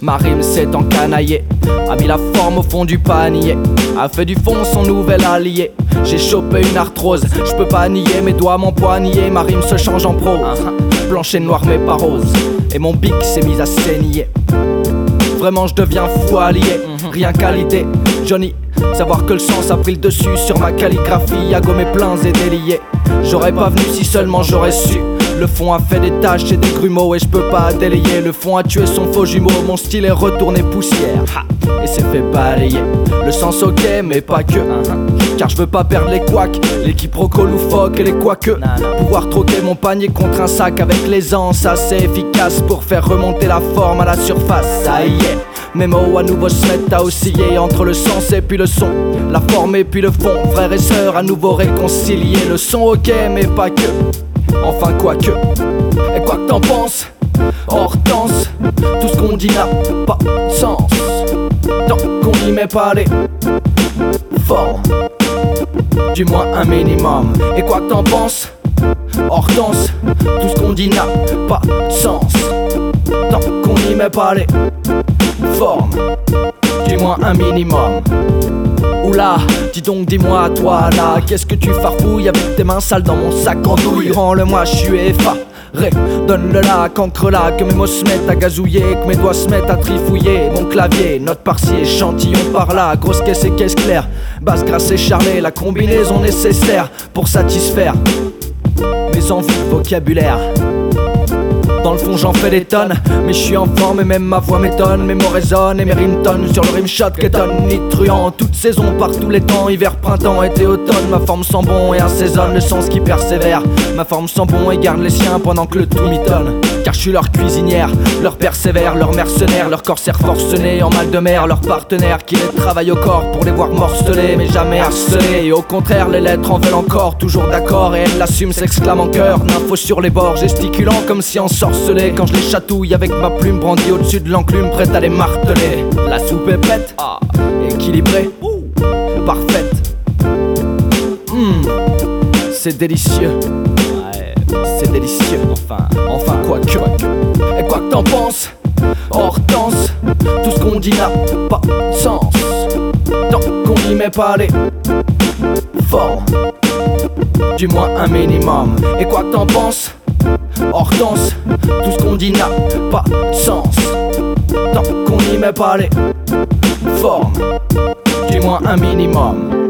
Ma rime s'est encanaillée, a mis la forme au fond du panier, a fait du fond son nouvel allié. J'ai chopé une arthrose, je peux pas nier, mes doigts m'empoigner, ma rime se change en prose. Blanche et noire mais pas rose, et mon bic s'est mis à saigner. Vraiment je deviens fou allié, rien qu'à l'idée. Johnny, savoir que le sens a pris le dessus sur ma calligraphie, a gommé pleins et déliés. J'aurais pas venu si seulement j'aurais su. Le fond a fait des taches et des grumeaux et je peux pas délayer. Le fond a tué son faux jumeau, mon style est retourné poussière. et c'est fait balayer. Le sens ok, mais pas que. Car je veux pas perdre les couacs, les quiproquos loufoques et les quoique. Pouvoir troquer mon panier contre un sac avec l'aisance assez efficace pour faire remonter la forme à la surface. Ça y est. Mes mots à nouveau se mettent à osciller entre le sens et puis le son, la forme et puis le fond. Frères et sœurs à nouveau réconciliés. Le son ok, mais pas que. Enfin, quoi que. Et quoi que t'en penses, Hortense, tout ce qu'on dit n'a pas de sens. Tant qu'on n'y met pas les formes, du moins un minimum. Et quoi que t'en penses, Hortense, tout ce qu'on dit n'a pas de sens. Tant qu'on n'y met pas les formes, du moins un minimum. Oula, dis donc, dis-moi toi là, qu'est-ce que tu farfouilles avec tes mains sales dans mon sac en douille? Rends-le-moi, je suis. Donne-le là, cancre là, que mes mots se mettent à gazouiller, que mes doigts se mettent à trifouiller. Mon clavier, note par-ci, échantillon par là, grosse caisse et caisse claire, basse grasse et charnée, la combinaison nécessaire pour satisfaire mes envies vocabulaire. Dans le fond j'en fais des tonnes. Mais je suis en forme et même ma voix m'étonne. Mes mots résonnent et mes rimes tonnent Sur le rimshot qu'étonne Ni truand Toute saison par tous les temps. Hiver, printemps, été, automne. Ma forme sent bon et assaisonne le sens qui persévère. Ma forme sent bon et garde les siens pendant que le tout m'étonne Car je suis leur cuisinière, leur persévère, leur mercenaire Leur corsaire forcené en mal de mer. Leur partenaire qui les travaille au corps Pour les voir morcelés mais jamais harcelés. Et au contraire les lettres en veulent encore Toujours d'accord. Et elles l'assument s'exclament en cœur Nympho sur les bords gesticulant comme si en quand je les chatouille avec ma plume brandie au-dessus de l'enclume, prête à les marteler. La soupe est prête, ah, équilibrée, parfaite. Hmm, c'est délicieux. c'est délicieux. Enfin, enfin quoi que. Et quoi que t'en penses, Hortense, tout ce qu'on dit n'a pas de sens. Tant qu'on n'y met pas les formes, du moins un minimum. Et quoi que t'en penses, Hortense, tout ce qu'on dit n'a pas de sens. Tant qu'on n'y met pas les formes, du moins un minimum.